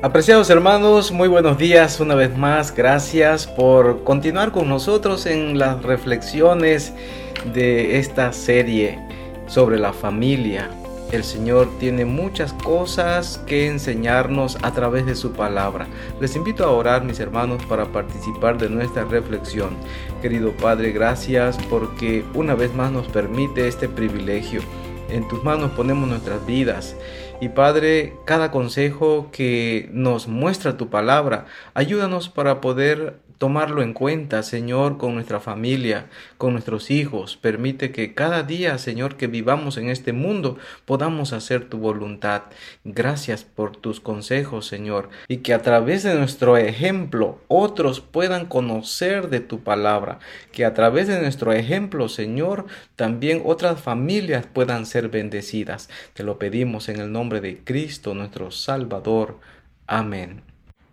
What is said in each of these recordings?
Apreciados hermanos, muy buenos días una vez más. Gracias por continuar con nosotros en las reflexiones de esta serie sobre la familia. El Señor tiene muchas cosas que enseñarnos a través de su palabra. Les invito a orar, mis hermanos, para participar de nuestra reflexión. Querido Padre, gracias porque una vez más nos permite este privilegio. En tus manos ponemos nuestras vidas y Padre, cada consejo que nos muestra tu palabra, ayúdanos para poder tomarlo en cuenta, Señor, con nuestra familia, con nuestros hijos. Permite que cada día, Señor, que vivamos en este mundo, podamos hacer tu voluntad. Gracias por tus consejos, Señor, y que a través de nuestro ejemplo otros puedan conocer de tu palabra. Que a través de nuestro ejemplo, Señor, también otras familias puedan ser bendecidas. Te lo pedimos en el nombre de Cristo, nuestro Salvador. Amén.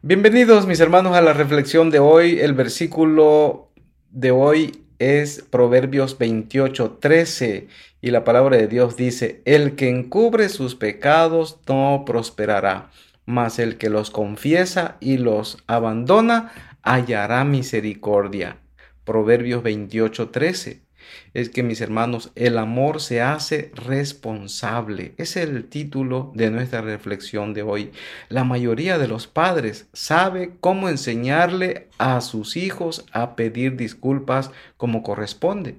Bienvenidos mis hermanos a la reflexión de hoy. El versículo de hoy es Proverbios 28, 13 y la palabra de Dios dice, el que encubre sus pecados no prosperará, mas el que los confiesa y los abandona hallará misericordia. Proverbios 28, 13 es que mis hermanos, el amor se hace responsable. Es el título de nuestra reflexión de hoy. La mayoría de los padres sabe cómo enseñarle a sus hijos a pedir disculpas como corresponde,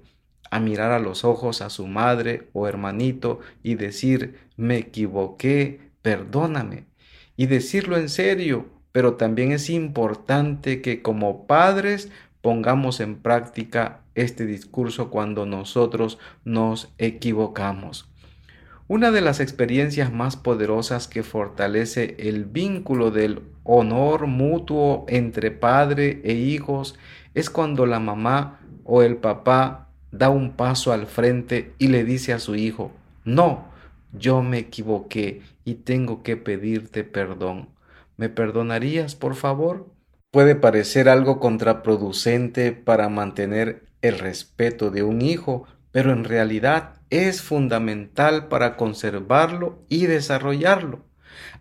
a mirar a los ojos a su madre o hermanito y decir, me equivoqué, perdóname. Y decirlo en serio, pero también es importante que como padres pongamos en práctica este discurso cuando nosotros nos equivocamos. Una de las experiencias más poderosas que fortalece el vínculo del honor mutuo entre padre e hijos es cuando la mamá o el papá da un paso al frente y le dice a su hijo, no, yo me equivoqué y tengo que pedirte perdón. ¿Me perdonarías, por favor? Puede parecer algo contraproducente para mantener el respeto de un hijo, pero en realidad es fundamental para conservarlo y desarrollarlo.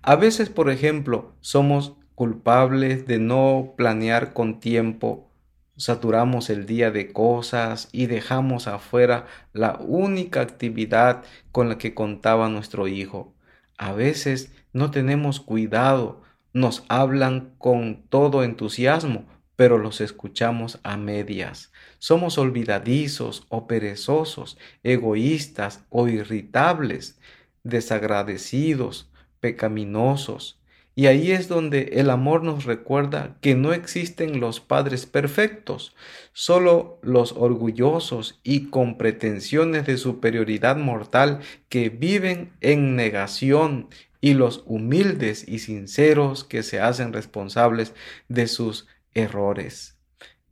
A veces, por ejemplo, somos culpables de no planear con tiempo, saturamos el día de cosas y dejamos afuera la única actividad con la que contaba nuestro hijo. A veces no tenemos cuidado nos hablan con todo entusiasmo, pero los escuchamos a medias. Somos olvidadizos o perezosos, egoístas o irritables, desagradecidos, pecaminosos. Y ahí es donde el amor nos recuerda que no existen los padres perfectos, solo los orgullosos y con pretensiones de superioridad mortal que viven en negación y los humildes y sinceros que se hacen responsables de sus errores.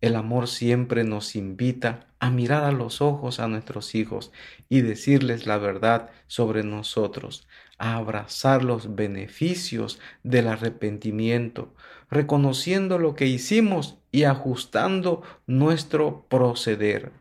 El amor siempre nos invita a mirar a los ojos a nuestros hijos y decirles la verdad sobre nosotros, a abrazar los beneficios del arrepentimiento, reconociendo lo que hicimos y ajustando nuestro proceder.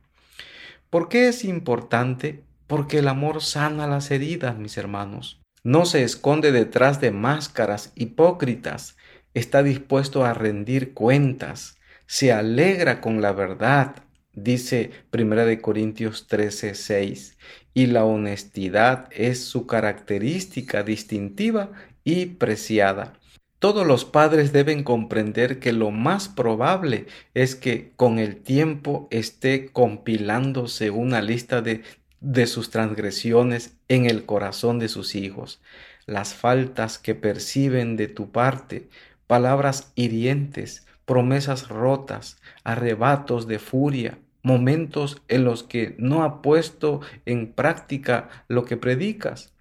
¿Por qué es importante? Porque el amor sana las heridas, mis hermanos. No se esconde detrás de máscaras hipócritas, está dispuesto a rendir cuentas, se alegra con la verdad, dice 1 Corintios 13, 6, y la honestidad es su característica distintiva y preciada. Todos los padres deben comprender que lo más probable es que con el tiempo esté compilándose una lista de de sus transgresiones en el corazón de sus hijos, las faltas que perciben de tu parte, palabras hirientes, promesas rotas, arrebatos de furia, momentos en los que no ha puesto en práctica lo que predicas.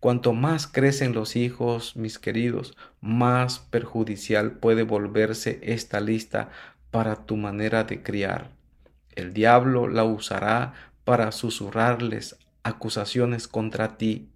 Cuanto más crecen los hijos, mis queridos, más perjudicial puede volverse esta lista para tu manera de criar. El diablo la usará para susurrarles acusaciones contra ti.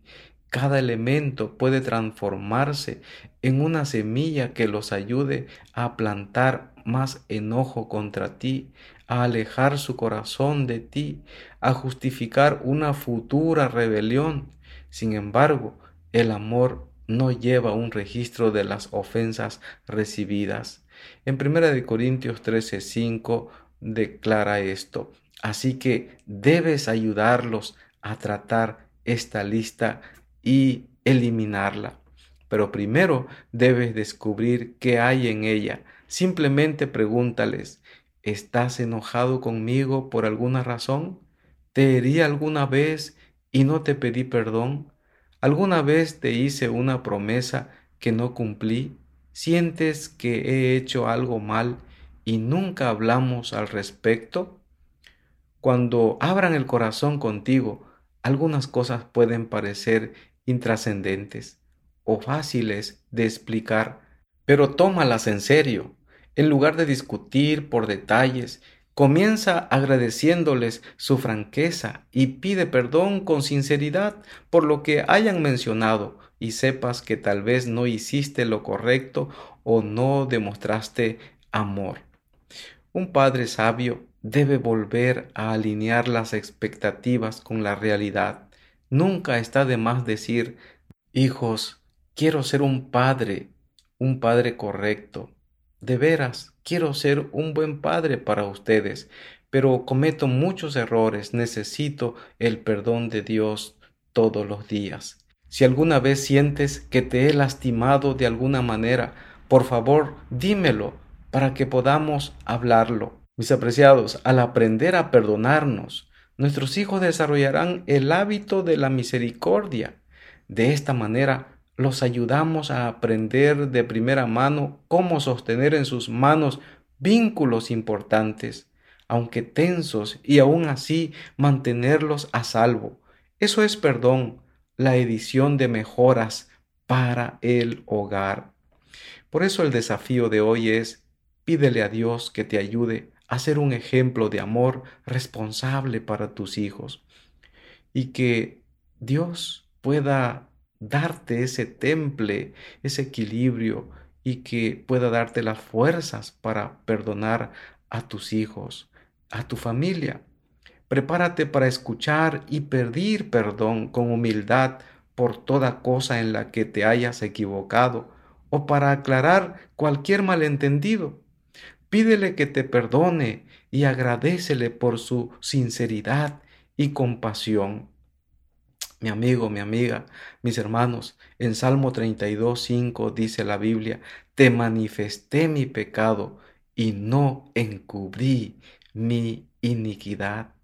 Cada elemento puede transformarse en una semilla que los ayude a plantar más enojo contra ti, a alejar su corazón de ti, a justificar una futura rebelión. Sin embargo, el amor no lleva un registro de las ofensas recibidas. En 1 Corintios 13:5 declara esto. Así que debes ayudarlos a tratar esta lista y eliminarla. Pero primero debes descubrir qué hay en ella. Simplemente pregúntales, ¿estás enojado conmigo por alguna razón? ¿Te herí alguna vez y no te pedí perdón? ¿Alguna vez te hice una promesa que no cumplí? ¿Sientes que he hecho algo mal y nunca hablamos al respecto? Cuando abran el corazón contigo, algunas cosas pueden parecer intrascendentes o fáciles de explicar, pero tómalas en serio. En lugar de discutir por detalles, comienza agradeciéndoles su franqueza y pide perdón con sinceridad por lo que hayan mencionado y sepas que tal vez no hiciste lo correcto o no demostraste amor. Un padre sabio debe volver a alinear las expectativas con la realidad. Nunca está de más decir, hijos, quiero ser un padre, un padre correcto. De veras, quiero ser un buen padre para ustedes, pero cometo muchos errores, necesito el perdón de Dios todos los días. Si alguna vez sientes que te he lastimado de alguna manera, por favor, dímelo para que podamos hablarlo. Mis apreciados, al aprender a perdonarnos, nuestros hijos desarrollarán el hábito de la misericordia. De esta manera, los ayudamos a aprender de primera mano cómo sostener en sus manos vínculos importantes, aunque tensos, y aún así mantenerlos a salvo. Eso es perdón, la edición de mejoras para el hogar. Por eso el desafío de hoy es, pídele a Dios que te ayude a ser un ejemplo de amor responsable para tus hijos y que Dios pueda darte ese temple, ese equilibrio y que pueda darte las fuerzas para perdonar a tus hijos, a tu familia. Prepárate para escuchar y pedir perdón con humildad por toda cosa en la que te hayas equivocado o para aclarar cualquier malentendido. Pídele que te perdone y agradecele por su sinceridad y compasión. Mi amigo, mi amiga, mis hermanos, en Salmo 32, 5 dice la Biblia, te manifesté mi pecado y no encubrí mi iniquidad.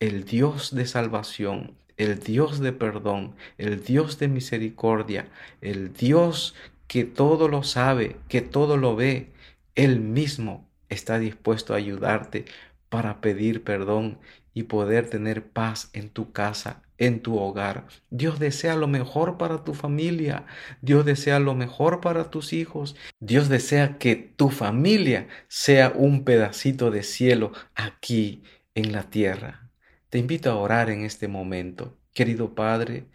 El Dios de salvación, el Dios de perdón, el Dios de misericordia, el Dios que todo lo sabe, que todo lo ve, Él mismo está dispuesto a ayudarte para pedir perdón y poder tener paz en tu casa, en tu hogar. Dios desea lo mejor para tu familia. Dios desea lo mejor para tus hijos. Dios desea que tu familia sea un pedacito de cielo aquí en la tierra. Te invito a orar en este momento. Querido Padre,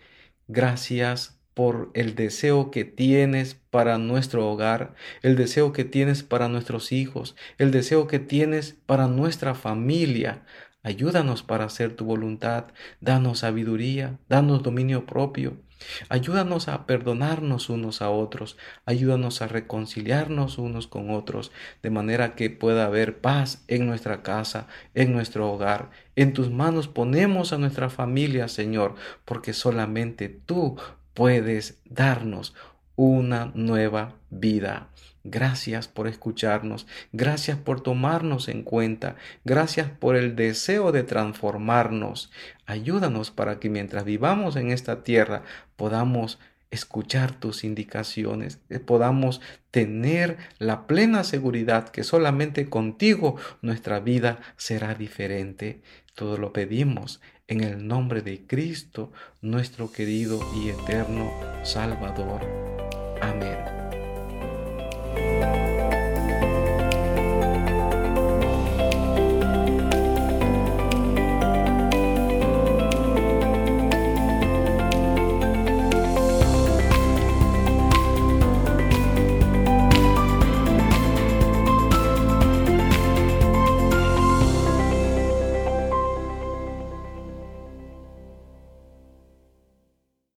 gracias por el deseo que tienes para nuestro hogar, el deseo que tienes para nuestros hijos, el deseo que tienes para nuestra familia. Ayúdanos para hacer tu voluntad, danos sabiduría, danos dominio propio. Ayúdanos a perdonarnos unos a otros, ayúdanos a reconciliarnos unos con otros, de manera que pueda haber paz en nuestra casa, en nuestro hogar. En tus manos ponemos a nuestra familia, Señor, porque solamente tú puedes darnos una nueva vida. Gracias por escucharnos, gracias por tomarnos en cuenta, gracias por el deseo de transformarnos. Ayúdanos para que mientras vivamos en esta tierra podamos escuchar tus indicaciones, eh, podamos tener la plena seguridad que solamente contigo nuestra vida será diferente. Todo lo pedimos en el nombre de Cristo, nuestro querido y eterno Salvador. Amén.